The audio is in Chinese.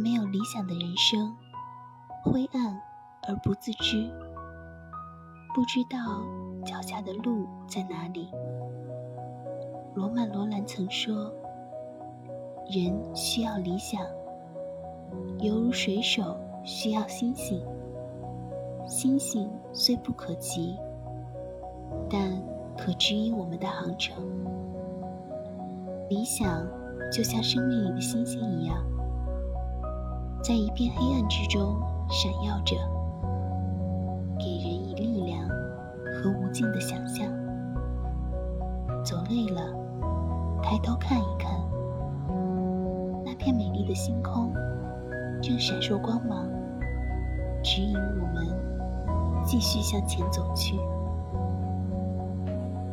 没有理想的人生，灰暗而不自知，不知道脚下的路在哪里。罗曼·罗兰曾说：“人需要理想，犹如水手需要星星。星星虽不可及，但可指引我们的航程。理想就像生命里的星星一样，在一片黑暗之中闪耀着，给人以力量和无尽的想象。走累了。”抬头看一看，那片美丽的星空正闪烁光芒，指引我们继续向前走去。